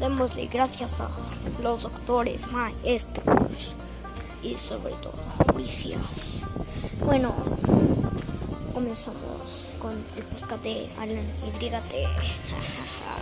Démosle gracias a los doctores, maestros y sobre todo policías. Bueno, comenzamos con el podcast de Alan y